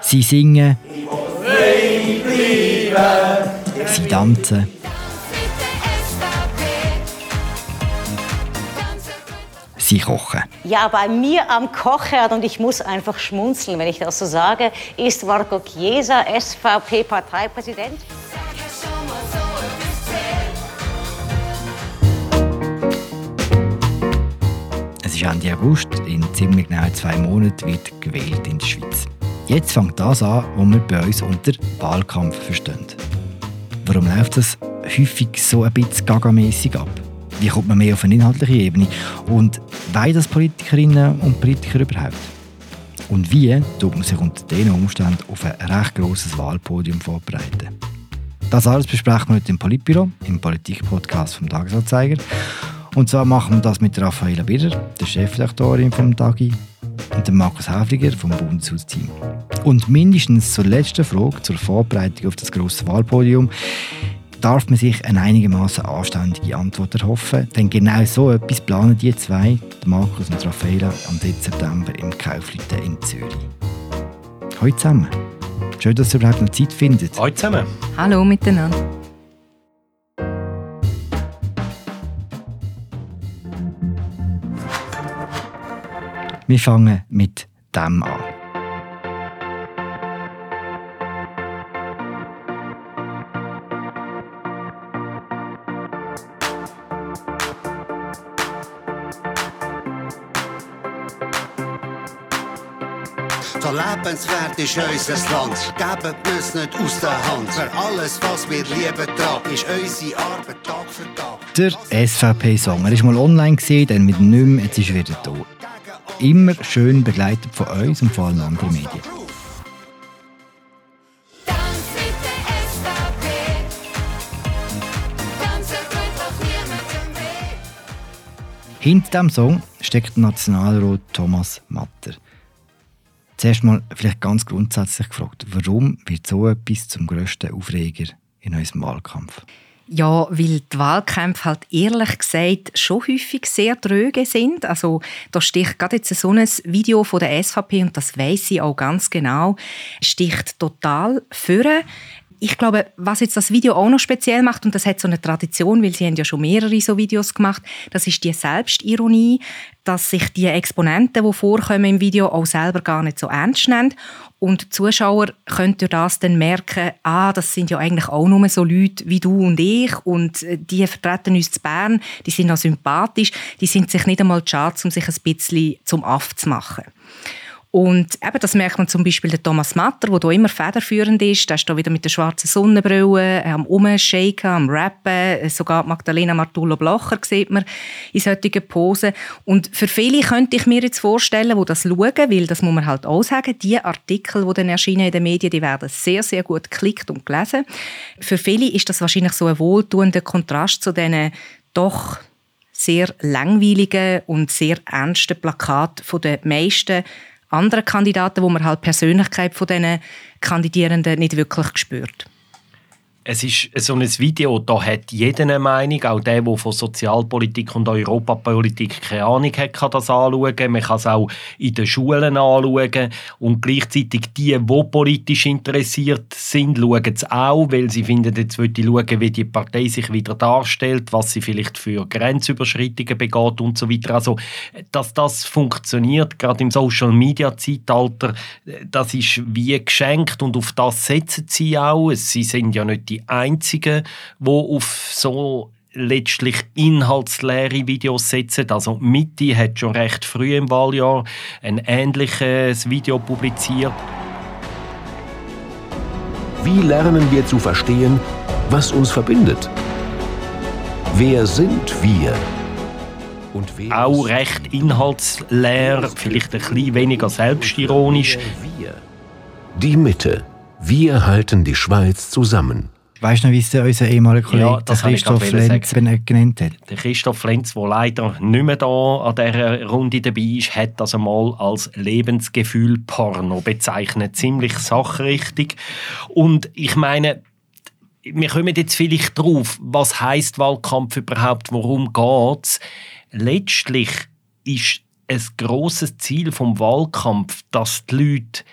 Sie singen. Sie tanzen. Sie kochen. Ja, bei mir am Kochherd, und ich muss einfach schmunzeln, wenn ich das so sage, ist Marco Chiesa, SVP-Parteipräsident. Es ist Ende August. In ziemlich genau zwei Monaten wird gewählt in der Schweiz. Jetzt fängt das an, was wir bei uns unter Wahlkampf verstehen. Warum läuft das häufig so ein bisschen gagamässig ab? Wie kommt man mehr auf eine inhaltliche Ebene? Und wollen das Politikerinnen und Politiker überhaupt? Und wie tut man sich unter diesen Umständen auf ein recht grosses Wahlpodium vorbereiten? Das alles besprechen wir heute im Politbüro, im Politik-Podcast vom Tagesanzeiger. Und zwar machen wir das mit Raffaella Birrer, der Chefredaktorin vom Tagi, und dem Markus Häfliger vom Bundeshausteam. Und mindestens zur letzten Frage, zur Vorbereitung auf das grosse Wahlpodium, darf man sich eine einigermaßen anständige Antwort erhoffen. Denn genau so etwas planen die zwei, Markus und Raffaella, am 3. September im Kaufleuten in Zürich. Hallo zusammen. Schön, dass ihr überhaupt noch Zeit findet. Hallo zusammen. Hallo miteinander. Wir fangen mit dem an. Lebenswert ist unser Land. Geben wir es nicht aus der Hand. Für alles, was wir lieben, tragen, ist unsere Arbeit Tag für Tag. Der SVP-Song. Er war mal online, gesehen, dann wieder nicht mehr, jetzt ist er wieder da. Immer schön begleitet von uns und vor allem anderen Medien. Hinter diesem Song steckt Nationalrat Thomas Matter. Zuerst mal vielleicht ganz grundsätzlich gefragt, warum wird so etwas zum grössten Aufreger in unserem Wahlkampf? Ja, weil die Wahlkämpfe halt ehrlich gesagt schon häufig sehr dröge sind. Also da sticht gerade jetzt so ein Video von der SVP und das weiß sie auch ganz genau, sticht total führen. Ich glaube, was jetzt das Video auch noch speziell macht, und das hat so eine Tradition, weil sie haben ja schon mehrere so Videos gemacht, das ist die Selbstironie, dass sich die Exponenten, die vorkommen im Video, auch selber gar nicht so ernst nehmen. Und die Zuschauer können durch das dann merken, ah, das sind ja eigentlich auch nur so Leute wie du und ich und äh, die vertreten uns zu Bern, die sind auch sympathisch, die sind sich nicht einmal schade, um sich ein bisschen zum Aff zu machen. Und eben, das merkt man zum Beispiel der Thomas Matter, der immer federführend ist. Der ist hier wieder mit der schwarzen Sonnenbrille am Umshaken, am Rappen. Sogar Magdalena Martullo-Blocher sieht man in solchen Posen. Und für viele könnte ich mir jetzt vorstellen, die das schauen, weil das muss man halt auch sagen, die Artikel, die dann erscheinen in den Medien, die werden sehr, sehr gut geklickt und gelesen. Für viele ist das wahrscheinlich so ein wohltuender Kontrast zu diesen doch sehr langweiligen und sehr ernsten Plakaten den meisten anderen Kandidaten, wo man halt Persönlichkeit von diesen Kandidierenden nicht wirklich spürt. Es ist so ein Video, da hat jeder eine Meinung, auch der, der von Sozialpolitik und Europapolitik keine Ahnung hat, kann das anschauen. Man kann es auch in den Schulen anschauen. Und gleichzeitig die, die politisch interessiert sind, schauen es auch, weil sie finden, jetzt will ich schauen, wie die Partei sich wieder darstellt, was sie vielleicht für Grenzüberschreitungen begeht und so weiter. Also, dass das funktioniert, gerade im Social-Media-Zeitalter, das ist wie geschenkt und auf das setzen sie auch. Sie sind ja nicht die Einzigen, die auf so letztlich inhaltsleere Videos setzen. Also Mitte hat schon recht früh im Wahljahr ein ähnliches Video publiziert. Wie lernen wir zu verstehen, was uns verbindet? Wer sind wir? Auch recht inhaltsleer, vielleicht ein bisschen weniger selbstironisch. wir? Die Mitte. Wir halten die Schweiz zusammen. Weißt du noch, wie es unser ehemaliger Kollege Ja, Christoph Lenz genannt hat? Der Christoph Lenz, der leider nicht mehr da an dieser Runde dabei ist, hat das einmal als Lebensgefühl-Porno bezeichnet. Ziemlich sachrichtig. Und ich meine, wir kommen jetzt vielleicht drauf, was heißt Wahlkampf überhaupt, worum geht's? Letztlich ist ein grosses Ziel vom Wahlkampf, dass die Leute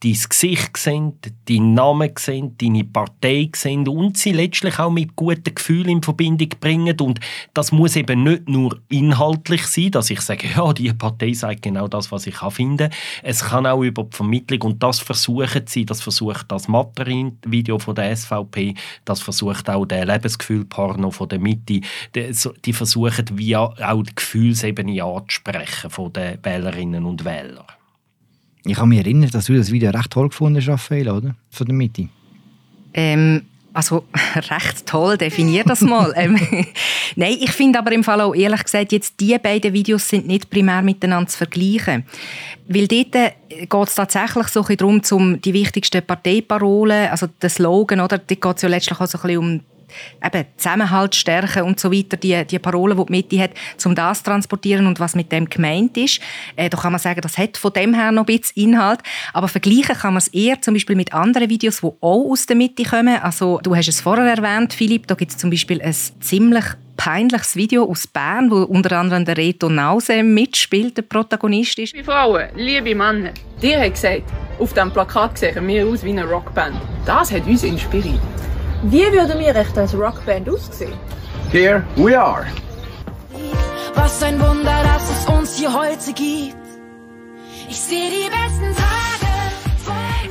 dein Gesicht sehen, deinen Namen sehen, deine Partei sehen und sie letztlich auch mit guten Gefühlen in Verbindung bringen. Und das muss eben nicht nur inhaltlich sein, dass ich sage, ja, die Partei sagt genau das, was ich finde. Es kann auch über die Vermittlung und das versuchen sie, das versucht das Materin-Video von der SVP, das versucht auch der Lebensgefühlpartner von der Mitte, die, versuchen wie auch die Gefühlsebene anzusprechen von den Wählerinnen und Wählern. Ich kann mich erinnern, dass du das Video recht toll gefunden hast, Raphael, oder? Von der Mitte. Ähm, also recht toll, definier das mal. ähm, Nein, ich finde aber im Fall auch ehrlich gesagt, jetzt die beiden Videos sind nicht primär miteinander zu vergleichen. Weil dort äh, geht es tatsächlich so ein bisschen darum, um die wichtigsten Parteiparolen, also den Slogan, oder? Dort geht es ja letztlich auch so ein bisschen um eben Zusammenhalt stärken und so weiter, die, die Parolen, die die Mitte hat, um das zu transportieren und was mit dem gemeint ist. Äh, da kann man sagen, das hat von dem her noch ein bisschen Inhalt, aber vergleichen kann man es eher zum Beispiel mit anderen Videos, die auch aus der Mitte kommen. Also du hast es vorher erwähnt, Philipp, da gibt es zum Beispiel ein ziemlich peinliches Video aus Bern, wo unter anderem der Reto Nause mitspielt, der Protagonist ist. Liebe Frauen, liebe Männer, dir hat gesagt, auf diesem Plakat sehen wir aus wie eine Rockband. Das hat uns inspiriert. Wie würden wir echt als Rockband aussehen? Here we are. Was ein Wunder, dass es uns hier heute gibt. Ich sehe die besten Tage.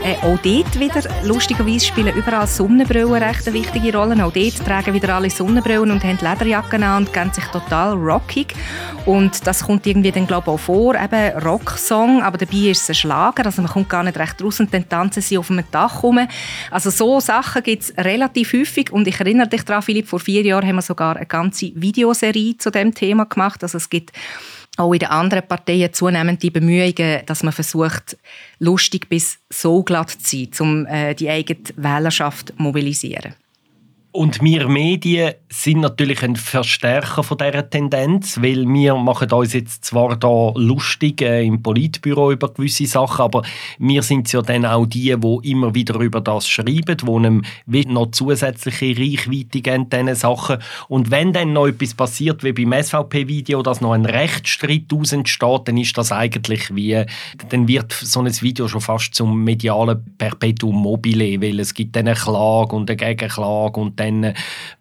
Äh, auch dort wieder, lustigerweise, spielen überall Sonnenbrillen recht eine wichtige Rolle. Auch dort tragen wieder alle Sonnenbrillen und haben Lederjacken an und geben sich total rockig. Und das kommt irgendwie dann, glaube ich, auch vor, eben Rocksong, aber dabei ist es ein Schlager, also man kommt gar nicht recht raus und dann tanzen sie auf einem Dach rum. Also so Sachen gibt es relativ häufig und ich erinnere dich daran, Philipp, vor vier Jahren haben wir sogar eine ganze Videoserie zu dem Thema gemacht. Also es gibt auch in den anderen Parteien zunehmend die Bemühungen, dass man versucht, lustig bis so glatt zu sein, um äh, die eigene Wählerschaft zu mobilisieren. Und wir Medien sind natürlich ein Verstärker von dieser Tendenz, weil wir machen uns jetzt zwar da lustig äh, im Politbüro über gewisse Sachen, aber wir sind ja dann auch die, die immer wieder über das schreiben, die einem noch zusätzliche Reichweite geben, diesen Sachen. Und wenn dann noch etwas passiert, wie beim SVP-Video, dass noch ein Rechtsstreit daraus entsteht, dann ist das eigentlich wie, dann wird so ein Video schon fast zum medialen Perpetuum mobile, weil es gibt dann eine Klage und eine Gegenklage und dann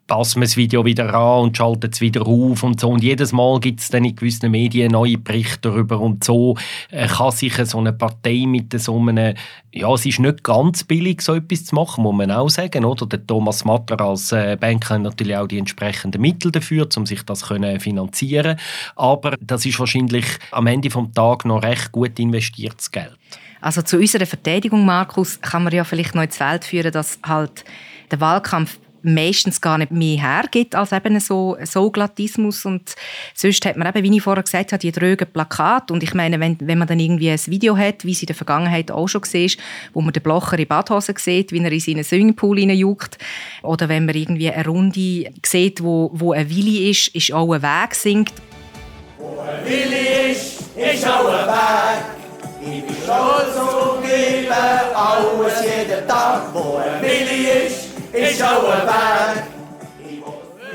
passen wir das Video wieder an und schalten es wieder auf und so. Und jedes Mal gibt es dann in gewissen Medien neue Berichte darüber und so äh, kann sich so eine Partei mit so einem, ja, es ist nicht ganz billig, so etwas zu machen, muss man auch sagen, oder? Der Thomas Matter als äh, Banker hat natürlich auch die entsprechenden Mittel dafür, um sich das können finanzieren aber das ist wahrscheinlich am Ende vom Tag noch recht gut investiertes Geld. Also zu unserer Verteidigung, Markus, kann man ja vielleicht noch ins Feld führen, dass halt der Wahlkampf meistens gar nicht mehr hergibt als eben so, so Glattismus und sonst hat man eben, wie ich vorher gesagt habe, die drögen Plakate und ich meine, wenn, wenn man dann irgendwie ein Video hat, wie es in der Vergangenheit auch schon war, wo man den Blocher in Badhose sieht, wie er in seinen Swimmingpool hineinjuckt oder wenn man irgendwie eine Runde sieht, wo, wo ein Willi ist, ist auch ein Weg singt, Willi ist, ist auch ein Weg. Ich bin stolz auf Willen, alles jeden Tag. Wo ein Willi ist, ist auch ein Weg.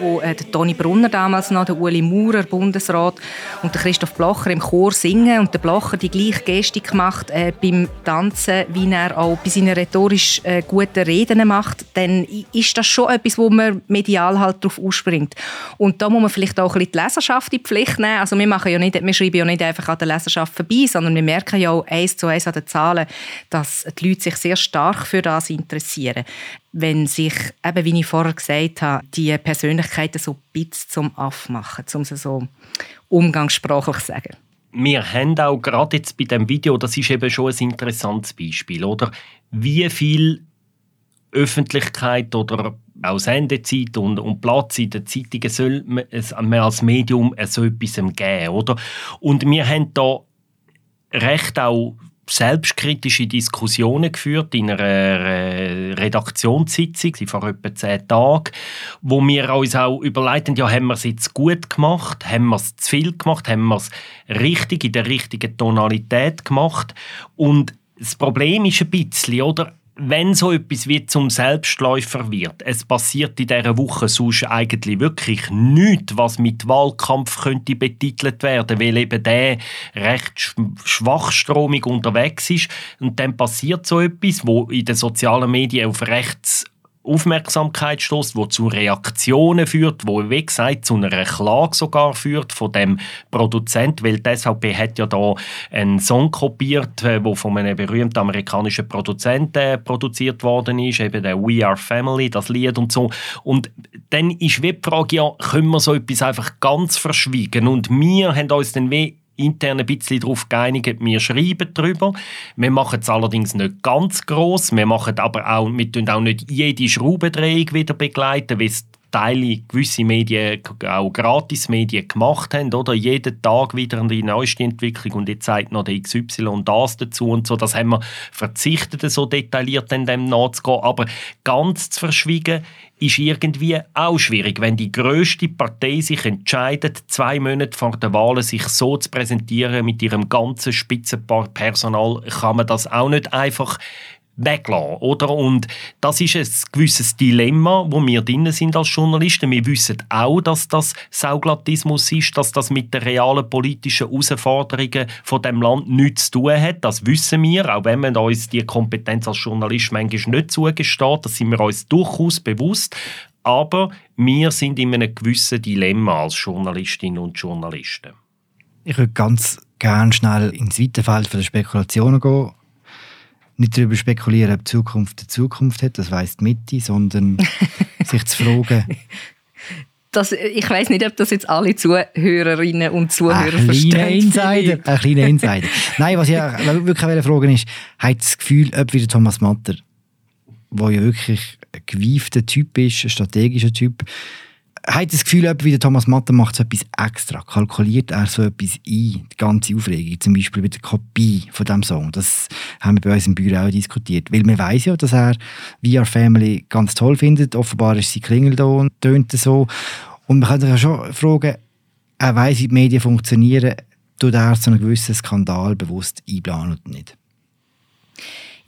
wo äh, der Toni Brunner damals noch, der Uli Maurer, Bundesrat und der Christoph Blocher im Chor singen und der Blocher die gleiche Gestik macht äh, beim Tanzen, wie er auch bei seinen rhetorisch äh, guten Reden macht, dann ist das schon etwas, wo man medial halt drauf ausspringt. Und da muss man vielleicht auch ein bisschen die Leserschaft in die Pflicht nehmen. Also wir, machen ja nicht, wir schreiben ja nicht einfach an der Leserschaft vorbei, sondern wir merken ja auch eins zu eins an den Zahlen, dass die Leute sich sehr stark für das interessieren wenn sich, eben wie ich vorher gesagt habe, die Persönlichkeiten so ein bisschen zum Aff machen, um es so umgangssprachlich zu sagen. wir haben auch gerade jetzt bei dem Video, das ist eben schon ein interessantes Beispiel, oder? Wie viel Öffentlichkeit oder auch Sendezeit und, und Platz in den Zeitungen soll man, man als Medium so etwas geben, oder? Und wir haben da recht auch selbstkritische Diskussionen geführt in einer äh, Redaktionssitzung vor etwa zehn Tagen, wo wir uns auch überlegen, ja, haben wir es jetzt gut gemacht, haben wir es zu viel gemacht, haben wir es richtig in der richtigen Tonalität gemacht und das Problem ist ein bisschen, oder? Wenn so etwas wie zum Selbstläufer wird, es passiert in dieser Woche sonst eigentlich wirklich nichts, was mit Wahlkampf könnte betitelt werden, weil eben der recht schwachstromig unterwegs ist. Und dann passiert so etwas, wo in den sozialen Medien auf rechts Aufmerksamkeit stößt, wo zu Reaktionen führt, wo wie gesagt zu einer Klage sogar führt von dem Produzent, weil die SVP hat ja da einen Song kopiert, äh, von einem berühmten amerikanischen Produzenten äh, produziert worden ist, eben der We Are Family, das Lied und so. Und dann ist wie die Frage, ja, können wir so etwas einfach ganz verschwiegen? Und wir haben uns dann wie intern ein bisschen darauf geeinigt, wir schreiben darüber. Wir machen es allerdings nicht ganz groß. Wir machen aber auch, wir auch nicht jede Schraubendrehung wieder begleiten, wie es Teile gewisse Medien, auch Gratis-Medien gemacht haben, oder? Jeden Tag wieder die neueste Entwicklung und jetzt zeigt noch der XY das dazu und so. Das haben wir verzichtet, so detailliert in dem nachzugehen. Aber ganz zu verschwiegen ist irgendwie auch schwierig, wenn die größte Partei sich entscheidet, zwei Monate vor der Wahl sich so zu präsentieren mit ihrem ganzen Spitzenpersonal, kann man das auch nicht einfach weglassen, oder? Und das ist ein gewisses Dilemma, wo wir drin sind als Journalisten. Wir wissen auch, dass das Sauglatismus ist, dass das mit den realen politischen Herausforderungen von dem Land nichts zu tun hat. Das wissen wir, auch wenn man uns die Kompetenz als Journalist manchmal nicht zugesteht. Das sind wir uns durchaus bewusst. Aber wir sind in einem gewissen Dilemma als Journalistinnen und Journalisten. Ich würde ganz gerne schnell ins weite Feld der Spekulationen gehen nicht darüber spekulieren, ob die Zukunft eine Zukunft hat, das weiss die Mitte, sondern sich zu fragen. Das, ich weiß nicht, ob das jetzt alle Zuhörerinnen und Zuhörer ein verstehen. Insider, ein kleiner Insider. Nein, was ich wirklich fragen ist, hat das Gefühl, ob wieder Thomas Matter, der ja wirklich ein gewiefter Typ ist, ein strategischer Typ, hat das Gefühl, wie der Thomas Matter macht so etwas extra, kalkuliert er so etwas ein, die ganze Aufregung, zum Beispiel mit der Kopie von dem Song. Das haben wir bei uns im Büro auch diskutiert, weil man weiß ja, dass er VR Family ganz toll findet. Offenbar ist sie und tönt so. Und man kann sich ja schon fragen, er weiß, wie die Medien funktionieren, tut er so einen gewissen Skandal bewusst einplanen oder nicht?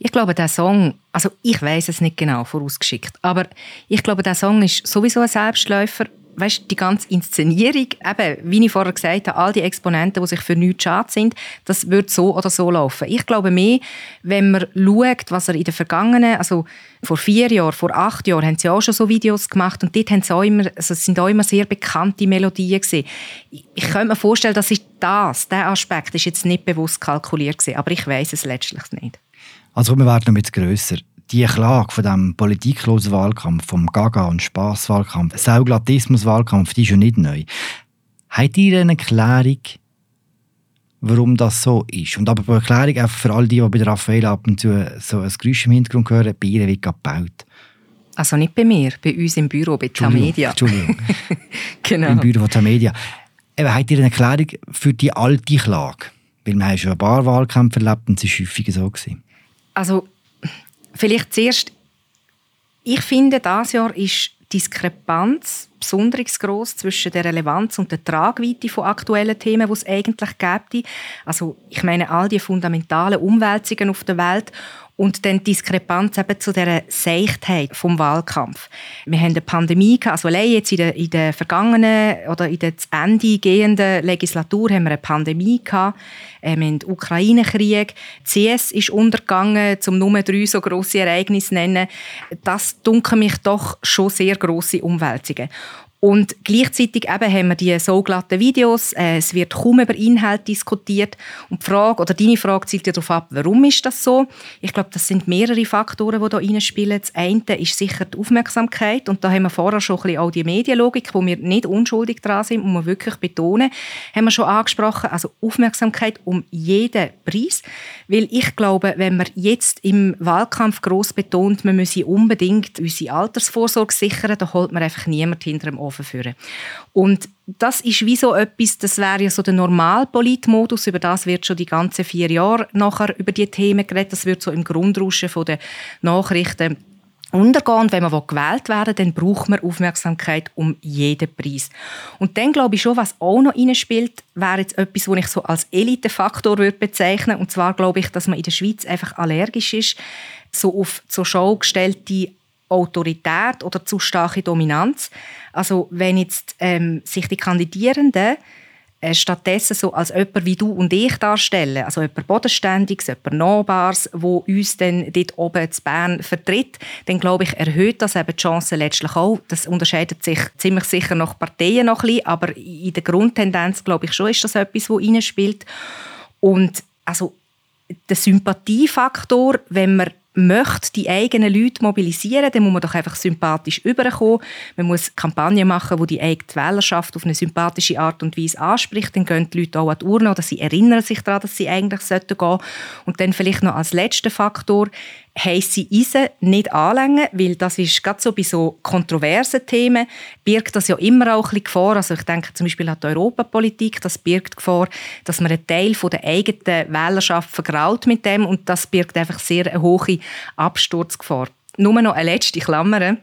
Ich glaube, der Song, also ich weiß es nicht genau vorausgeschickt, aber ich glaube, der Song ist sowieso ein Selbstläufer. Weißt, die ganze Inszenierung, eben, wie ich vorher gesagt habe, all die Exponenten, die sich für nichts schade sind, das wird so oder so laufen. Ich glaube mehr, wenn man schaut, was er in den vergangenen, also vor vier Jahren, vor acht Jahren, haben sie auch schon so Videos gemacht und dort haben sie auch immer, also es sind auch immer sehr bekannte Melodien gewesen. Ich, ich könnte mir vorstellen, dass ist das, der Aspekt ist jetzt nicht bewusst kalkuliert gewesen, aber ich weiß es letztlich nicht. Also wir werden noch jetzt grösser. Die Klage von dem politiklosen Wahlkampf, vom Gaga- und Spaßwahlkampf, Sauglatismus-Wahlkampf, die ist ja nicht neu. Habt ihr eine Erklärung, warum das so ist? Und aber eine Erklärung auch für all die, die bei der Raffaele ab und zu so ein Geräusch im Hintergrund hören, bei ihr wird gebaut. Also nicht bei mir, bei uns im Büro, bei Tamedia. Entschuldigung. genau. Im Büro von Tamedia. Eben, habt ihr eine Erklärung für die alte Klage? Weil wir haben schon ein paar Wahlkämpfe erlebt und es war häufiger so. Gewesen. Also vielleicht zuerst, ich finde, dieses Jahr ist Diskrepanz besonders groß zwischen der Relevanz und der Tragweite von aktuellen Themen, die es eigentlich gibt. Also ich meine all die fundamentalen Umwälzungen auf der Welt und dann die Diskrepanz eben zu dieser Seichtheit vom Wahlkampf. Wir haben eine Pandemie gehabt, also allein jetzt in der, in der vergangenen oder in der zu Ende gehenden Legislatur haben wir eine Pandemie gehabt. Ähm, wir haben den Ukraine-Krieg. CS ist untergegangen, zum Nummer drei so grosse Ereignisse nennen. Das dunkeln mich doch schon sehr grosse Umwälzungen. Und gleichzeitig eben haben wir die so glatten Videos. Äh, es wird kaum über Inhalt diskutiert. Und die Frage, oder deine Frage zielt ja darauf ab, warum ist das so? Ich glaube, das sind mehrere Faktoren, die da reinspielen. Das eine ist sicher die Aufmerksamkeit. Und da haben wir vorher schon ein bisschen auch die Medienlogik, wo wir nicht unschuldig dran sind, muss man wirklich betonen, haben wir schon angesprochen. Also Aufmerksamkeit um jeden Preis. Weil ich glaube, wenn man jetzt im Wahlkampf gross betont, man müsse unbedingt unsere Altersvorsorge sichern, dann holt man einfach niemand hinter dem Ofen führen. Und das ist wie so etwas, das wäre ja so der Normalpolitmodus, über das wird schon die ganzen vier Jahre nachher über die Themen geredet, das wird so im Grundrauschen von der Nachrichten untergehen. Wenn man gewählt werden will, dann braucht man Aufmerksamkeit um jeden Preis. Und dann glaube ich schon, was auch noch reinspielt, wäre jetzt etwas, was ich so als Elitefaktor bezeichnen würde. Und zwar glaube ich, dass man in der Schweiz einfach allergisch ist, so auf zur Schau gestellte Autorität oder zu starke Dominanz. Also wenn jetzt ähm, sich die Kandidierenden äh, stattdessen so als jemand wie du und ich darstellen, also jemand Bodenständiges, jemand Nahbares, wo uns dann dort oben zu Bern vertritt, dann glaube ich, erhöht das eben die Chancen letztlich auch. Das unterscheidet sich ziemlich sicher nach Parteien noch ein bisschen, aber in der Grundtendenz glaube ich schon, ist das etwas, das reinspielt. Und also der Sympathiefaktor, wenn man möchte die eigenen Leute mobilisieren, dann muss man doch einfach sympathisch überkommen. Man muss Kampagnen machen, wo die eigene Wählerschaft auf eine sympathische Art und Weise anspricht. Dann gehen die Leute auch an die Urne oder sie erinnern sich daran, dass sie eigentlich gehen sollten. Und dann vielleicht noch als letzter Faktor, heisse Eisen nicht anlängen, weil das ist gerade so bei so kontroversen Themen birgt das ja immer auch ein bisschen Gefahr. Also ich denke zum Beispiel an die Europapolitik, das birgt Gefahr, dass man einen Teil von der eigenen Wählerschaft vergraut mit dem und das birgt einfach sehr eine hohe Absturzgefahr. Nur noch eine letzte Klammer.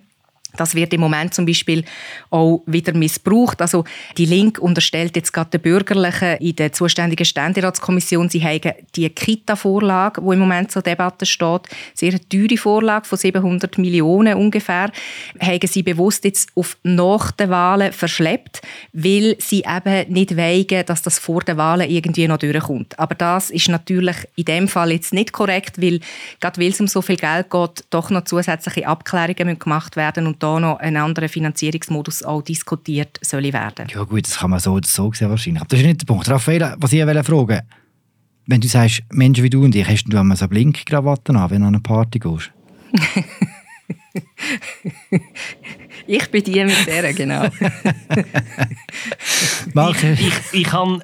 Das wird im Moment zum Beispiel auch wieder missbraucht. Also die Link unterstellt jetzt gerade den Bürgerlichen in der zuständigen Ständeratskommission, sie haben die Kita-Vorlage, die im Moment zur Debatte steht, sehr teure Vorlage von 700 Millionen ungefähr, haben sie bewusst jetzt auf nach den Wahlen verschleppt, weil sie eben nicht weigen, dass das vor den Wahlen irgendwie noch durchkommt. Aber das ist natürlich in dem Fall jetzt nicht korrekt, weil gerade weil es um so viel Geld geht, doch noch zusätzliche Abklärungen gemacht werden und da noch ein anderer Finanzierungsmodus auch diskutiert soll werden. Ja gut, das kann man so oder so sehen wahrscheinlich. Aber das ist nicht der Punkt. Raphael, was ich fragen wollte, wenn du sagst, Menschen wie du und ich, hast du einmal so Blinkkrawatten an, wenn du an eine Party gehst? ich bin die mit der, genau. ich, ich, ich kann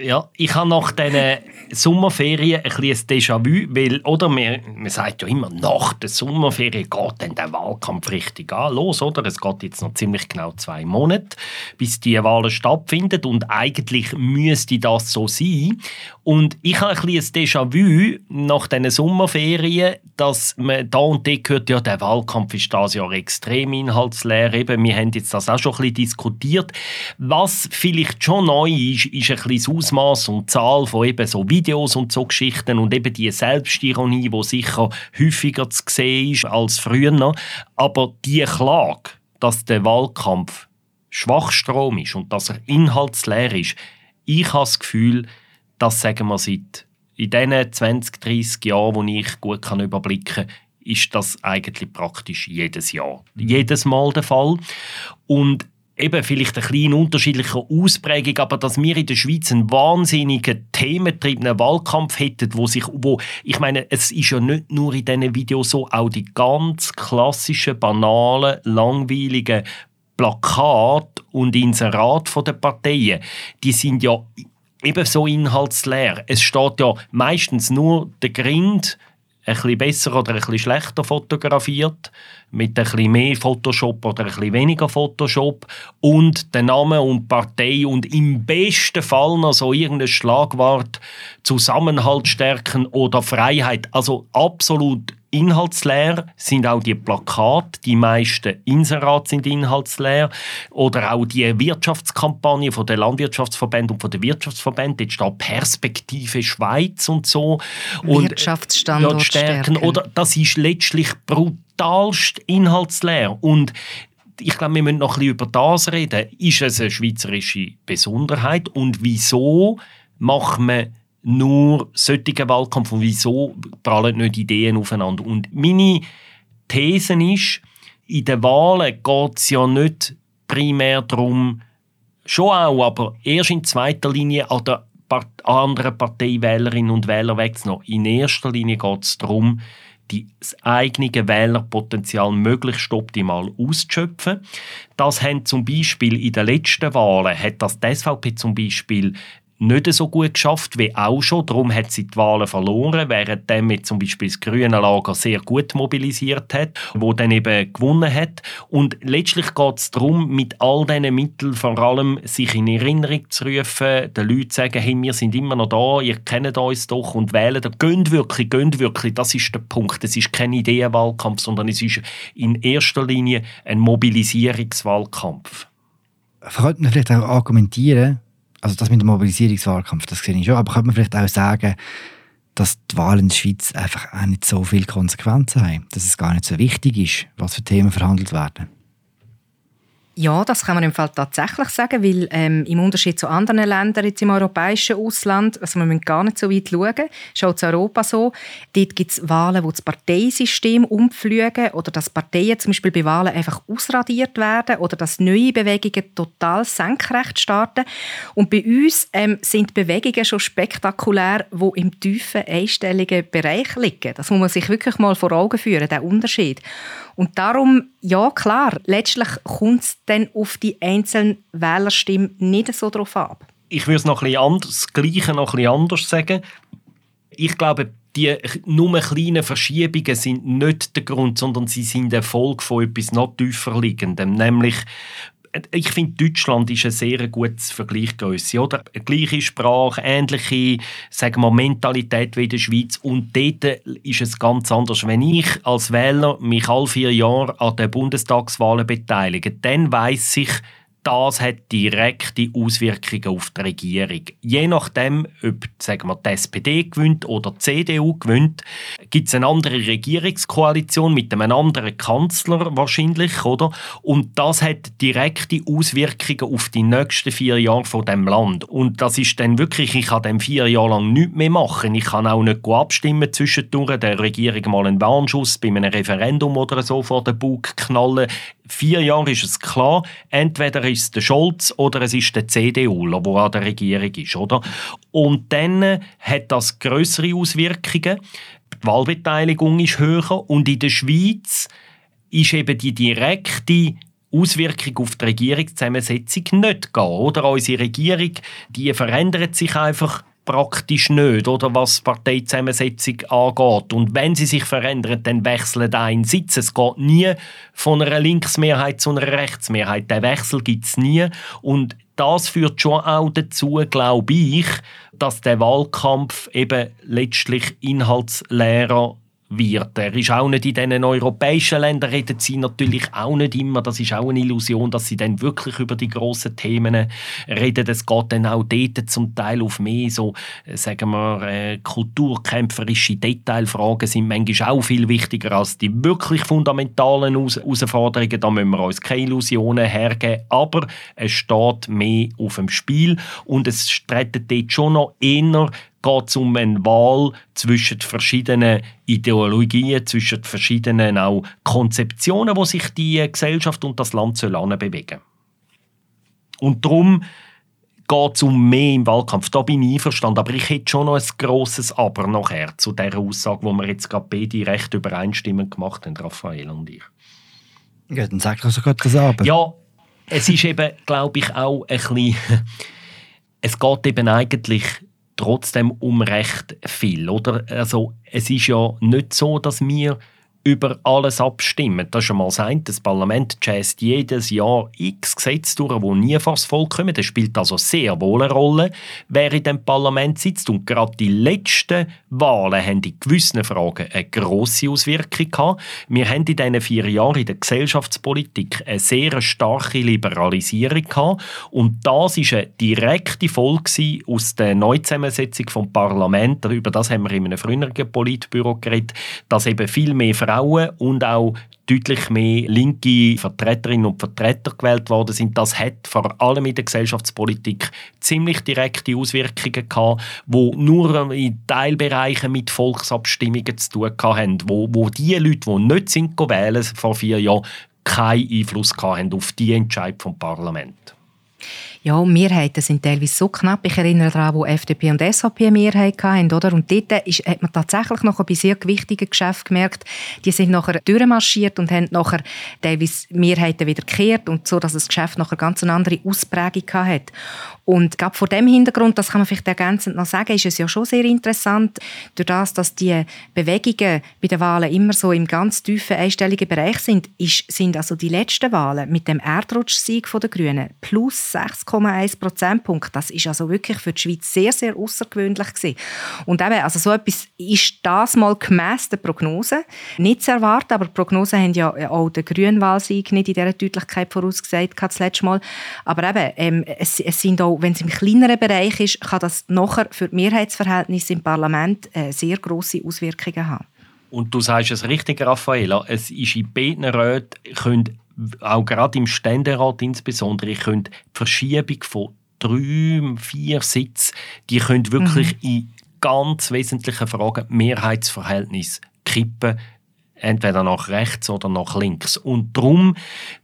ja, ich habe nach diesen Sommerferien ein bisschen Déjà-vu, weil, oder, man, man sagt ja immer, nach der Sommerferien geht dann der Wahlkampf richtig an, los, oder? Es geht jetzt noch ziemlich genau zwei Monate, bis die Wahlen stattfinden und eigentlich müsste das so sein. Und ich habe ein bisschen Déjà-vu nach diesen Sommerferien, dass man da und dort hört, ja, der Wahlkampf ist das Jahr extrem inhaltsleer, eben, wir haben jetzt das auch schon ein bisschen diskutiert. Was vielleicht schon neu ist, ist ein bisschen das Ausmaß und Zahl von eben so Videos und so Geschichten und eben die Selbstironie, die sicher häufiger zu sehen ist als früher. Aber die Klage, dass der Wahlkampf Schwachstrom ist und dass er inhaltsleer ist, ich habe das Gefühl, das sagen wir seit in diesen 20, 30 Jahren, die ich gut kann überblicken kann, ist das eigentlich praktisch jedes Jahr. Jedes Mal der Fall. Und eben vielleicht eine kleine unterschiedliche Ausprägung, aber dass wir in der Schweiz einen wahnsinnigen thementriebenen Wahlkampf hätten, wo sich, wo, ich meine, es ist ja nicht nur in diesen Videos so, auch die ganz klassischen, banalen, langweiligen Plakate und Inserat der Parteien, die sind ja ebenso inhaltsleer. Es steht ja meistens nur der Grind, ein bisschen besser oder ein bisschen schlechter fotografiert, mit ein bisschen mehr Photoshop oder ein bisschen weniger Photoshop und der Name und Partei und im besten Fall noch so irgendein Schlagwort Zusammenhalt stärken oder Freiheit. Also absolut inhaltsleer sind auch die Plakate, die meisten Inserate sind inhaltsleer oder auch die Wirtschaftskampagne von der Landwirtschaftsverband und von der Wirtschaftsverband, jetzt steht Perspektive Schweiz und so. Und Wirtschaftsstandort stärken. Oder das ist letztlich brutalst inhaltsleer und ich glaube, wir müssen noch ein bisschen über das reden. Ist es eine schweizerische Besonderheit? Und wieso macht man nur solchen Wahlkampf und wieso prallen nicht Ideen aufeinander. Und meine These ist, in den Wahlen geht es ja nicht primär darum, schon auch, aber erst in zweiter Linie an der Part anderen Parteiwählerinnen und Wähler wegzunehmen. In erster Linie geht es darum, das eigene Wählerpotenzial möglichst optimal auszuschöpfen. Das haben zum Beispiel in den letzten Wahlen, hat das die SVP zum Beispiel nicht so gut geschafft wie auch schon. Darum hat sie die Wahlen verloren, während mit zum Beispiel das grüne Lager sehr gut mobilisiert hat, wo dann eben gewonnen hat. Und letztlich geht es darum, mit all diesen Mitteln vor allem sich in Erinnerung zu rufen, den Leuten zu sagen, hey, wir sind immer noch da, ihr kennt uns doch und wählen. Gönnt wirklich, gönnt wirklich, das ist der Punkt. Es ist kein Ideenwahlkampf, sondern es ist in erster Linie ein Mobilisierungswahlkampf. Könnte man vielleicht auch argumentieren, also das mit dem Mobilisierungswahlkampf, das sehe ich schon, aber könnte man vielleicht auch sagen, dass die Wahlen in der Schweiz einfach auch nicht so viele Konsequenzen haben, dass es gar nicht so wichtig ist, was für Themen verhandelt werden? Ja, das kann man im Fall tatsächlich sagen, weil ähm, im Unterschied zu anderen Ländern jetzt im europäischen Ausland, also wir müssen gar nicht so weit schauen, schaut zu Europa so, dort gibt es Wahlen, wo das Parteisystem umfliegen oder dass Parteien zum Beispiel bei Wahlen einfach ausradiert werden oder dass neue Bewegungen total senkrecht starten. Und bei uns ähm, sind Bewegungen schon spektakulär, wo im tiefen einstelligen Bereich liegen. Das muss man sich wirklich mal vor Augen führen, der Unterschied. Und darum, ja klar, letztlich kommt es dann auf die einzelnen Wählerstimmen nicht so drauf ab. Ich würde es noch ein bisschen anders, das Gleiche noch ein bisschen anders sagen. Ich glaube, die nur kleinen Verschiebungen sind nicht der Grund, sondern sie sind der Folge von etwas noch tiefer liegendem, nämlich ich finde, Deutschland ist ein sehr gutes Vergleichgröße. Oder? Gleiche Sprache, ähnliche sagen wir, Mentalität wie in der Schweiz. Und dort ist es ganz anders. Wenn ich als Wähler mich alle vier Jahre an den Bundestagswahlen beteilige, dann weiß ich, das hat direkte Auswirkungen auf die Regierung. Je nachdem, ob sagen wir, die SPD gewinnt oder die CDU gewinnt, gibt es eine andere Regierungskoalition mit einem anderen Kanzler wahrscheinlich, oder? Und das hat direkte Auswirkungen auf die nächsten vier Jahre von dem Land. Und das ist dann wirklich, ich kann dann vier Jahre lang nichts mehr machen. Ich kann auch nicht abstimmen zwischendurch, der Regierung mal einen Warnschuss bei einem Referendum oder so vor den Bug knallen vier Jahren ist es klar, entweder ist es der Scholz oder es ist der CDU, der an der Regierung ist. Oder? Und dann hat das größere Auswirkungen. Die Wahlbeteiligung ist höher und in der Schweiz ist eben die direkte Auswirkung auf die Regierungszusammensetzung nicht gehen. Oder? Unsere Regierung die verändert sich einfach praktisch nicht, oder was Parteizusammensetzung angeht. Und wenn sie sich verändert, dann wechselt ein Sitz. Es geht nie von einer Linksmehrheit zu einer Rechtsmehrheit. Der Wechsel gibt es nie. Und das führt schon auch dazu, glaube ich, dass der Wahlkampf eben letztlich inhaltsleerer wird. Er ist auch nicht in diesen europäischen Ländern, reden sie natürlich auch nicht immer. Das ist auch eine Illusion, dass sie dann wirklich über die grossen Themen reden. Es geht dann auch dort zum Teil auf mehr so, äh, sagen wir, äh, kulturkämpferische Detailfragen sind manchmal auch viel wichtiger als die wirklich fundamentalen Herausforderungen. Da müssen wir uns keine Illusionen hergeben. Aber es steht mehr auf dem Spiel und es streiten dort schon noch eher geht es um eine Wahl zwischen verschiedenen Ideologien, zwischen verschiedenen auch Konzeptionen, wo sich die Gesellschaft und das Land bewegen Und darum geht es um mehr im Wahlkampf. Da bin ich einverstanden. Aber ich hätte schon noch ein grosses Aber nachher zu der Aussage, wo wir jetzt gerade beide recht übereinstimmend gemacht haben, Raphael und ich. Ja, dann sag doch sogar das Aber. Ja, es ist eben, glaube ich, auch ein bisschen... Es geht eben eigentlich trotzdem um recht viel, oder? Also es ist ja nicht so, dass wir über alles abstimmen. Das ist schon mal sein. Das Parlament chast jedes Jahr x Gesetze durch, die nie vor das Volk kommen. Das spielt also sehr wohl eine Rolle, wer in dem Parlament sitzt. Und gerade die letzten Wahlen haben in gewissen Fragen eine grosse Auswirkung gehabt. Wir haben in diesen vier Jahren in der Gesellschaftspolitik eine sehr starke Liberalisierung gehabt. Und das ist eine direkte Folge aus der Neuzusammensetzung des Parlaments. Über das haben wir in einem früheren Politbüro geredet, dass eben viel mehr Frauen und auch deutlich mehr linke Vertreterinnen und Vertreter gewählt worden sind. Das hat vor allem in der Gesellschaftspolitik ziemlich direkte Auswirkungen gehabt, wo nur in Teilbereichen mit Volksabstimmungen zu tun hatten, wo, wo die Leute, die nicht sind wählen vor vier Jahren, keinen Einfluss hatten auf die Entscheidung vom Parlament. Ja, Mehrheiten sind teilweise so knapp. Ich erinnere daran, wo FDP und SVP eine Mehrheit hatten, oder? Und dort ist, hat man tatsächlich noch bei sehr gewichtigen Geschäften gemerkt, die sind nachher durchmarschiert und haben nachher teilweise Mehrheiten wieder gekehrt und so, dass das Geschäft nachher ganz eine andere Ausprägung hat. Und gerade vor dem Hintergrund, das kann man vielleicht ergänzend noch sagen, ist es ja schon sehr interessant, durch das, dass die Bewegungen bei den Wahlen immer so im ganz tiefen einstelligen Bereich sind, ist, sind also die letzten Wahlen mit dem Erdrutschsieg der Grünen plus 6,1 Prozentpunkt. Das ist also wirklich für die Schweiz sehr, sehr außergewöhnlich gewesen. Und eben, also so etwas ist das mal gemäss der Prognose nicht zu erwarten, aber die Prognosen haben ja auch den Grünwahlsieg nicht in dieser Deutlichkeit vorausgesagt, das letzte Mal. Aber eben, ähm, es, es sind auch wenn es im kleineren Bereich ist, kann das nachher für die Mehrheitsverhältnisse im Parlament äh, sehr große Auswirkungen haben. Und du sagst es richtig, Raffaella, es ist in beiden Räten, auch gerade im Ständerat insbesondere, können die Verschiebung von drei, vier Sitzen, die können wirklich mhm. in ganz wesentlichen Fragen Mehrheitsverhältnis kippen entweder nach rechts oder nach links. Und darum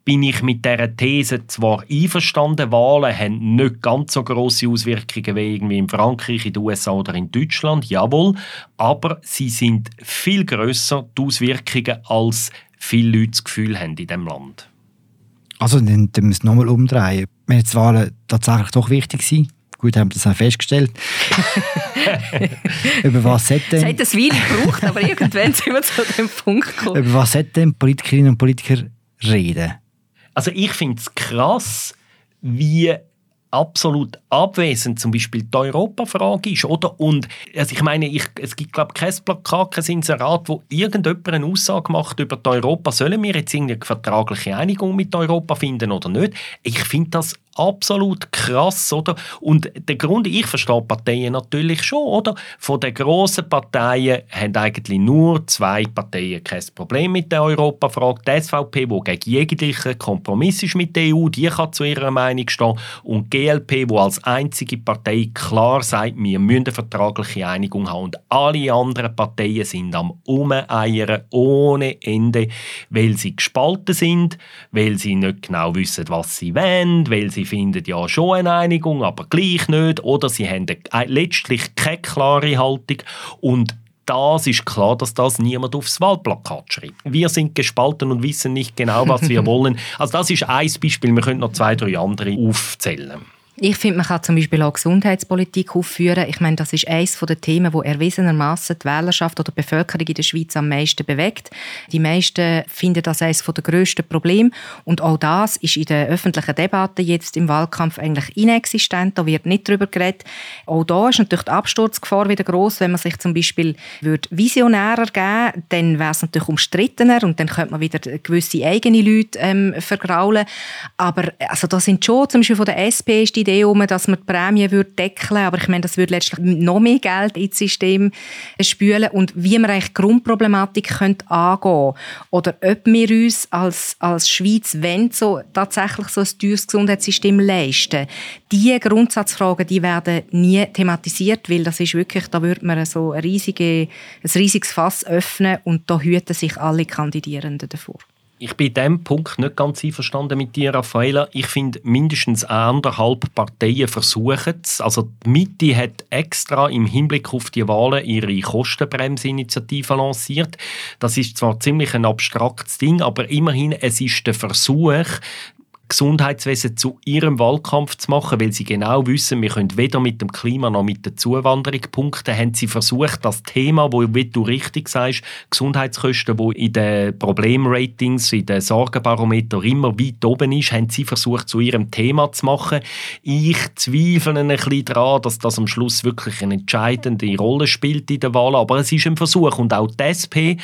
bin ich mit dieser These zwar einverstanden, Wahlen haben nicht ganz so große Auswirkungen wie irgendwie in Frankreich, in den USA oder in Deutschland, jawohl, aber sie sind viel größer die Auswirkungen, als viele Leute das Gefühl haben in diesem Land. Also dann, dann müssen wir es nochmal umdrehen. Wenn jetzt Wahlen tatsächlich doch wichtig sind, Gut, haben wir das auch festgestellt. Über was hat denn... Es hat ein Weile gebraucht, aber irgendwann sind wir zu dem Punkt gekommen. Über was hat denn Politikerinnen und Politiker reden? Also ich finde es krass, wie absolut abwesend zum Beispiel die Europafrage ist, oder? Und also ich meine, ich, es gibt glaube kein Plakat, kein Inserat, wo irgendjemand eine Aussage macht über Europa. Sollen wir jetzt eine vertragliche Einigung mit Europa finden oder nicht? Ich finde das absolut krass, oder? Und der Grund, ich verstehe Parteien natürlich schon, oder? Von den grossen Parteien haben eigentlich nur zwei Parteien kein Problem mit der Europafrage. Die SVP, die gegen jeglichen Kompromiss ist mit der EU, die kann zu ihrer Meinung stehen. Und die GLP, die als einzige Partei klar sagt, wir müssen eine vertragliche Einigung haben. Und alle anderen Parteien sind am Umeiern ohne Ende, weil sie gespalten sind, weil sie nicht genau wissen, was sie wollen, weil sie sie finden ja schon eine Einigung, aber gleich nicht. Oder sie haben letztlich keine klare Haltung. Und das ist klar, dass das niemand aufs Wahlplakat schreibt. Wir sind gespalten und wissen nicht genau, was wir wollen. Also das ist ein Beispiel. Wir können noch zwei, drei andere aufzählen. Ich finde, man kann zum Beispiel auch Gesundheitspolitik aufführen. Ich meine, das ist eines der Themen, wo erwiesenermaßen die Wählerschaft oder die Bevölkerung in der Schweiz am meisten bewegt. Die meisten finden das eines der grössten Probleme. Und auch das ist in der öffentlichen Debatte jetzt im Wahlkampf eigentlich inexistent. Da wird nicht darüber geredet. Auch da ist natürlich die Absturzgefahr wieder groß, wenn man sich zum Beispiel würde visionärer geben, dann wäre es natürlich umstrittener und dann könnte man wieder gewisse eigene Leute ähm, vergraulen. Aber also da sind schon zum Beispiel von der SP ist die Idee um, dass man die Prämie würde deckeln aber ich meine, das würde letztlich noch mehr Geld ins System spülen und wie man eigentlich Grundproblematik könnte angehen oder ob wir uns als, als Schweiz wenn so tatsächlich so ein teures Gesundheitssystem leisten. Diese Grundsatzfragen, die werden nie thematisiert, weil das ist wirklich, da würde man so ein, riesige, ein riesiges Fass öffnen und da hüten sich alle Kandidierenden davor. Ich bin in diesem Punkt nicht ganz einverstanden mit dir, Raffaella. Ich finde, mindestens anderthalb Parteien versuchen es. Also die Mitte hat extra im Hinblick auf die Wahlen ihre Kostenbremsinitiative lanciert. Das ist zwar ziemlich ein abstraktes Ding, aber immerhin, es ist der Versuch, Gesundheitswesen zu ihrem Wahlkampf zu machen, weil sie genau wissen, wir können weder mit dem Klima noch mit der Zuwanderung punkten, haben sie versucht, das Thema, wo wie du richtig sagst, Gesundheitskosten, wo in den Problemratings, in den Sorgenbarometer immer weit oben ist, haben sie versucht, zu ihrem Thema zu machen. Ich zweifle ein bisschen daran, dass das am Schluss wirklich eine entscheidende Rolle spielt in der Wahl, aber es ist ein Versuch und auch die SP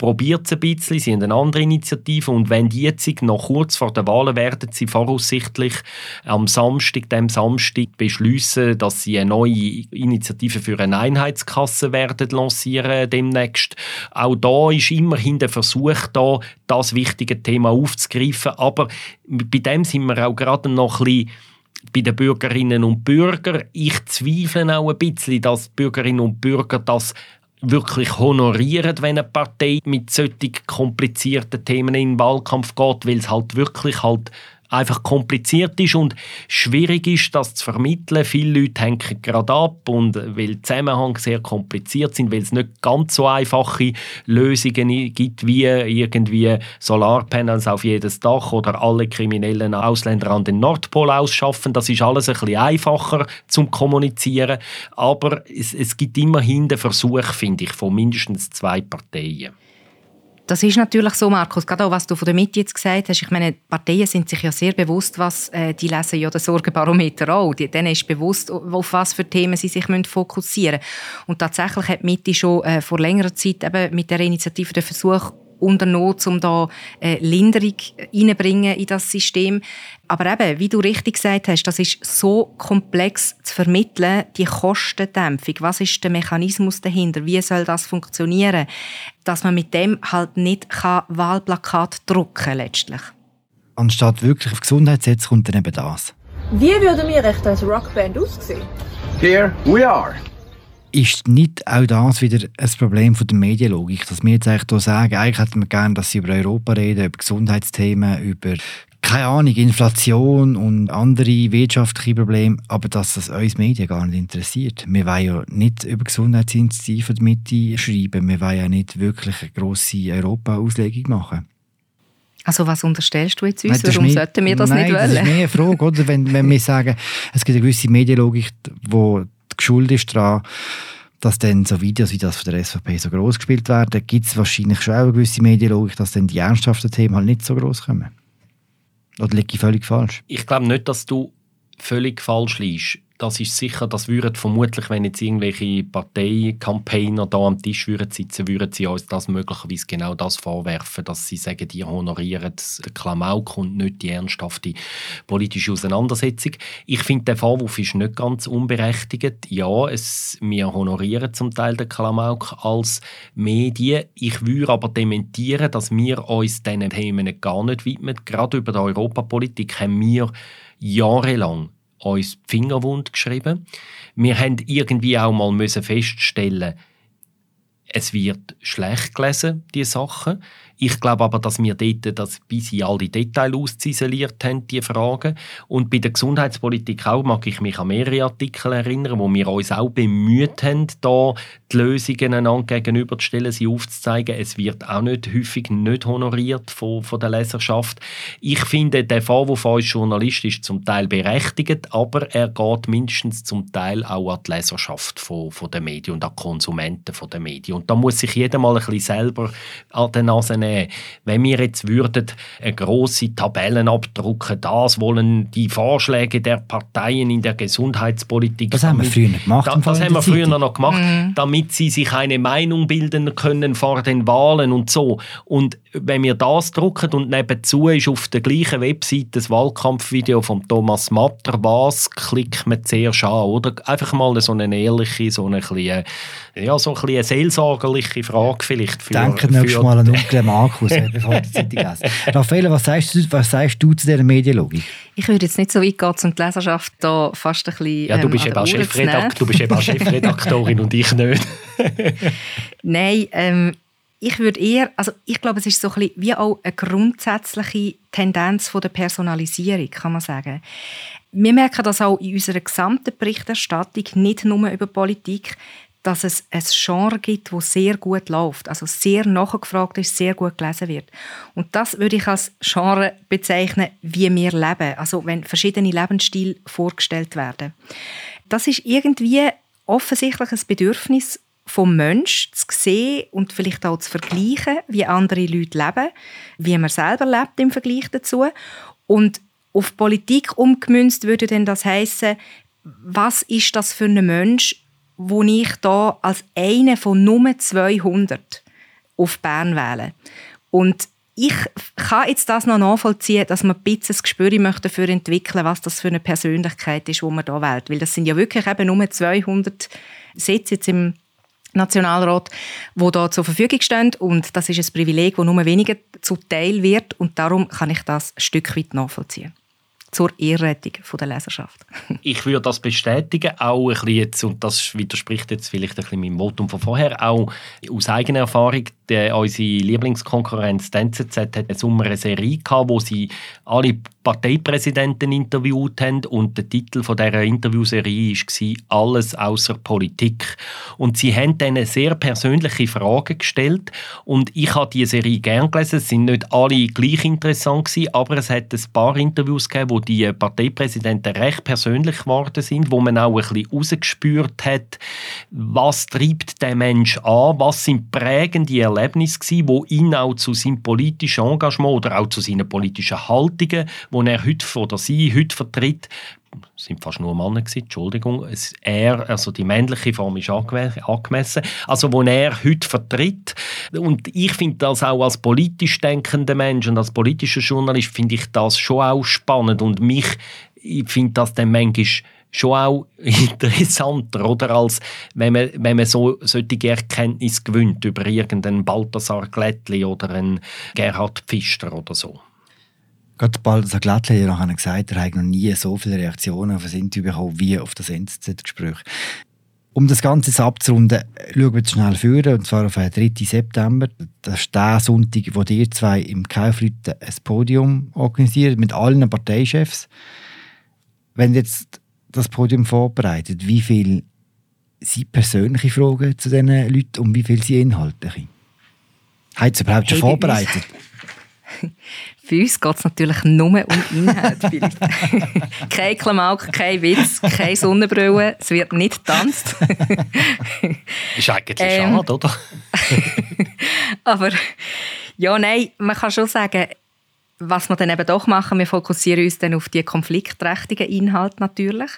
probiert es ein bisschen, sie haben eine andere Initiative und wenn die jetzt noch kurz vor der Wahlen werden sie voraussichtlich am Samstag, dem Samstag beschließen, dass sie eine neue Initiative für eine Einheitskasse werden lancieren demnächst. Auch da ist immerhin der Versuch da, das wichtige Thema aufzugreifen, aber bei dem sind wir auch gerade noch ein bisschen bei den Bürgerinnen und Bürgern. Ich zweifle auch ein bisschen, dass Bürgerinnen und Bürger das wirklich honorieren, wenn eine Partei mit solchen komplizierten Themen in den Wahlkampf geht, weil es halt wirklich halt einfach kompliziert ist und schwierig ist, das zu vermitteln. Viele Leute hängen gerade ab und weil die Zusammenhänge sehr kompliziert sind, weil es nicht ganz so einfache Lösungen gibt, wie irgendwie Solarpanels auf jedes Dach oder alle kriminellen Ausländer an den Nordpol ausschaffen. Das ist alles ein bisschen einfacher zum Kommunizieren, aber es, es gibt immerhin den Versuch, finde ich, von mindestens zwei Parteien. Das ist natürlich so, Markus, gerade auch was du von der Mitte jetzt gesagt hast. Ich meine, Parteien sind sich ja sehr bewusst, was äh, die lesen ja den Sorgenbarometer auch. Die, denen ist bewusst, auf was für Themen sie sich fokussieren müssen. Und tatsächlich hat die Mitte schon äh, vor längerer Zeit eben mit der Initiative den Versuch unternommen, um da äh, Linderung reinbringen in das System. Aber eben, wie du richtig gesagt hast, das ist so komplex zu vermitteln, die Kostendämpfung. Was ist der Mechanismus dahinter? Wie soll das funktionieren? Dass man mit dem halt nicht kann Wahlplakat drucken letztlich. Anstatt wirklich auf Gesundheit zu setzen, kommt dann eben das. Wie würden wir echt als Rockband aussehen? Here we are. Ist nicht auch das wieder ein Problem von der Medienlogik, dass wir jetzt eigentlich hier sagen, eigentlich hätten wir gerne, dass sie über Europa reden, über Gesundheitsthemen, über keine Ahnung, Inflation und andere wirtschaftliche Probleme, aber dass das uns Medien gar nicht interessiert. Wir wollen ja nicht über Gesundheitsinitiativen Mitte schreiben, wir wollen ja nicht wirklich eine grosse Europa-Auslegung machen. Also was unterstellst du jetzt uns? Warum mehr, sollten wir das nein, nicht wollen? Das ist mehr eine Frage, oder? Wenn, wenn wir sagen, es gibt eine gewisse Medienlogik, die Schuld ist daran, dass dann so Videos wie das von der SVP so groß gespielt werden, gibt es wahrscheinlich schon eine gewisse Medienlogik, dass dann die ernsthaften Themen halt nicht so groß kommen. Oder liege ich völlig falsch? Ich glaube nicht, dass du völlig falsch liegst das ist sicher, das würden vermutlich, wenn jetzt irgendwelche Parteicampaigner da am Tisch würden sitzen, würden sie uns das möglicherweise genau das vorwerfen, dass sie sagen, die honorieren den Klamauk und nicht die ernsthafte politische Auseinandersetzung. Ich finde, der Vorwurf ist nicht ganz unberechtigt. Ja, es, wir honorieren zum Teil den Klamauk als Medien. Ich würde aber dementieren, dass wir uns diesen Themen gar nicht widmen. Gerade über die Europapolitik haben wir jahrelang uns die Fingerwund geschrieben. Wir haben irgendwie auch mal müssen feststellen, es wird schlecht gelesen, die Sachen. Ich glaube aber, dass wir dort das bis in alle Details ausziseliert haben, die Fragen. Und bei der Gesundheitspolitik auch mag ich mich an mehrere Artikel erinnern, wo wir uns auch bemüht haben, da die Lösungen einander gegenüberzustellen, sie aufzuzeigen. Es wird auch nicht häufig nicht honoriert von, von der Leserschaft. Ich finde, der Vorwurf als Journalist ist zum Teil berechtigt, aber er geht mindestens zum Teil auch an die Leserschaft von, von den Medien und an die Konsumenten den Medien. Und da muss sich jeder mal ein bisschen selber an den Nase nehmen. Wenn wir jetzt würden eine große Tabellen abdrucken, das wollen die Vorschläge der Parteien in der Gesundheitspolitik. Das haben wir früher gemacht. Da, das haben wir früher noch gemacht, mhm. damit sie sich eine Meinung bilden können vor den Wahlen und so. Und wenn wir das drucken und nebenzu ist auf der gleichen Webseite das Wahlkampfvideo von Thomas Matter, was klickt man zuerst an? Oder einfach mal so eine ehrliche, so eine, kleine, ja, so ein eine seelsorgerliche Frage vielleicht. Für, Denken nächstes Mal an Onkel Markus, bevor die Zeitung lesen. Raffaele, was sagst, du, was sagst du zu dieser Medienlogik? Ich würde jetzt nicht so weit gehen, um die Leserschaft da fast ein bisschen Ja, du bist, ähm, eben, Chefredakt, du bist eben Chefredaktorin und ich nicht. Nein, ähm, ich würde eher, also ich glaube, es ist so ein bisschen wie auch eine grundsätzliche Tendenz von der Personalisierung, kann man sagen. Wir merken das auch in unserer gesamten Berichterstattung, nicht nur über Politik, dass es ein Genre gibt, das sehr gut läuft, also sehr nachgefragt ist, sehr gut gelesen wird. Und das würde ich als Genre bezeichnen, wie wir leben, also wenn verschiedene Lebensstile vorgestellt werden. Das ist irgendwie offensichtlich ein Bedürfnis vom Mensch zu sehen und vielleicht auch zu vergleichen, wie andere Leute leben, wie man selber lebt im Vergleich dazu. Und auf Politik umgemünzt würde denn das heißen, was ist das für ein Mensch, wo ich da als eine von Nummer 200 auf Bern wähle. Und ich kann jetzt das noch nachvollziehen, dass man ein bisschen ein Gespür möchte dafür entwickeln, was das für eine Persönlichkeit ist, wo man da wählt. Weil das sind ja wirklich eben nur 200 Sitze jetzt im Nationalrat, wo da zur Verfügung stehen. Und das ist ein Privileg, das nur weniger zuteil wird. Und darum kann ich das ein Stück weit nachvollziehen. Zur Ehrrettung der Leserschaft. ich würde das bestätigen, auch ein bisschen jetzt, und das widerspricht jetzt vielleicht ein bisschen meinem Votum von vorher, auch aus eigener Erfahrung, der, unsere Lieblingskonkurrenz, die NZZ, hat im Sommer eine Serie gehabt, wo sie alle Parteipräsidenten interviewt haben und der Titel von dieser Interviewserie war «Alles außer Politik». Und sie haben dann sehr persönliche Fragen gestellt und ich habe diese Serie gern gelesen. Es sind nicht alle gleich interessant gewesen, aber es hat ein paar Interviews gegeben, wo die Parteipräsidenten recht persönlich geworden sind, wo man auch ein bisschen rausgespürt hat, was treibt der Mensch an, was sind prägende Erlebnisse gewesen, wo ihn auch zu seinem politischen Engagement oder auch zu seinen politischen Haltungen wo er heute oder sie heute vertritt, es sind fast nur Männer gewesen, Entschuldigung, er, also die männliche Form ist angemessen, also wo er heute vertritt und ich finde das auch als politisch denkender Mensch und als politischer Journalist finde ich das schon auch spannend und mich, ich finde das dann manchmal schon auch interessanter, oder? Als wenn man, wenn man so solche Erkenntnis gewinnt über irgendeinen Balthasar Glättli oder einen Gerhard Pfister oder so. Gerade Balthasar Glattler hat noch gesagt, er hat noch nie so viele Reaktionen auf ein Interview bekommen wie auf das NZZ-Gespräch. Um das Ganze abzurunden, schauen wir jetzt schnell führen, und zwar auf den 3. September. Das ist der Sonntag, wo ihr zwei im Kaufleuten ein Podium organisiert mit allen Parteichefs. Wenn ihr jetzt das Podium vorbereitet, wie viel sind persönliche Fragen zu diesen Leuten und wie viel sind inhaltliche? Habt ihr es überhaupt schon vorbereitet? Für uns geht es natürlich nur um Inhalt. kein Klamauk, kein Witz, keine Sonnenbrille, es wird nicht getanzt. ist eigentlich ähm, schade, oder? aber ja, nein, man kann schon sagen, was wir dann eben doch machen, wir fokussieren uns dann auf die konfliktträchtigen Inhalte natürlich.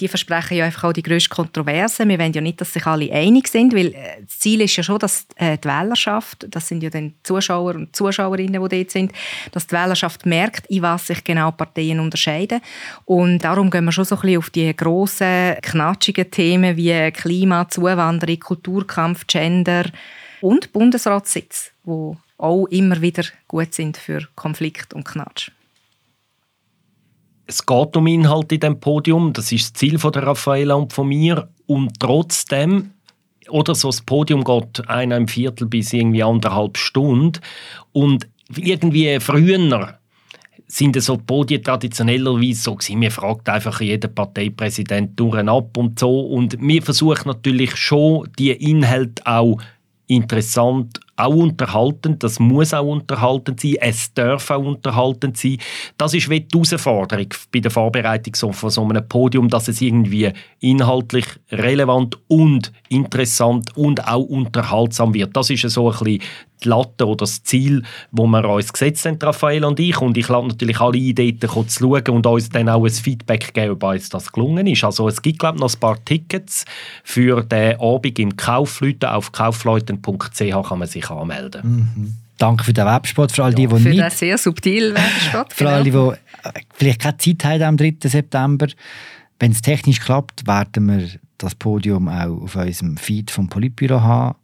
Die versprechen ja einfach auch die grösste Kontroverse. Wir wollen ja nicht, dass sich alle einig sind, weil äh, das Ziel ist ja schon, dass äh, die Wählerschaft, das sind ja dann Zuschauer und Zuschauerinnen, die dort sind, dass die Wählerschaft merkt, in was sich genau Parteien unterscheiden. Und darum gehen wir schon so ein bisschen auf die grossen, knatschigen Themen wie Klima, Zuwanderung, Kulturkampf, Gender und Bundesratssitz, wo auch immer wieder gut sind für Konflikt und Knatsch. Es geht um Inhalt in dem Podium, das ist das Ziel von der Raffaella und von mir. Und trotzdem, oder so das Podium geht ein Viertel bis irgendwie anderthalb Stunden. Und irgendwie früher sind so Podien traditionellerweise so gewesen. Wir fragt einfach jeden Parteipräsident durch ab und so. Und wir versuchen natürlich schon, die Inhalte auch interessant auch unterhaltend, das muss auch unterhaltend sein, es darf auch unterhaltend sein. Das ist die Herausforderung bei der Vorbereitung von so einem Podium, dass es irgendwie inhaltlich relevant und interessant und auch unterhaltsam wird. Das ist so ein bisschen die Latte oder das Ziel, wo wir uns gesetzt haben, Raphael und ich. Und ich lade natürlich alle Ideen zu schauen und uns dann auch ein Feedback geben, ob uns das gelungen ist. Also es gibt, glaube ich, noch ein paar Tickets für den Abend im Kaufleuten. Auf kaufleuten.ch kann man sich anmelden. Mhm. Danke für den Webspot. Für all die, ja, die für nicht... den sehr subtilen Webspot. für alle, genau. die äh, vielleicht keine Zeit haben am 3. September. Wenn es technisch klappt, werden wir das Podium auch auf unserem Feed vom Politbüro haben.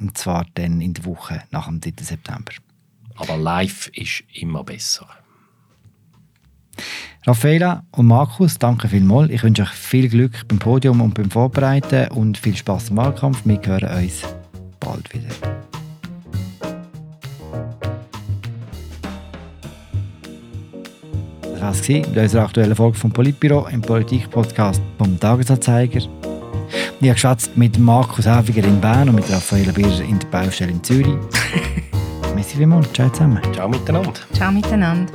Und zwar dann in der Woche nach dem 3. September. Aber live ist immer besser. Raffaela und Markus, danke vielmals. Ich wünsche euch viel Glück beim Podium und beim Vorbereiten und viel Spaß im Wahlkampf. Wir hören uns bald wieder. Das war mit unserer aktuellen Folge vom Politbüro im Politik-Podcast vom Tagesanzeiger. Ich habe geschwätzt mit Markus Häfiger in Bern und mit Raffaella Birger in der Baustelle in Zürich. Merci vielmals. Ciao zusammen. Ciao miteinander. Ciao miteinander.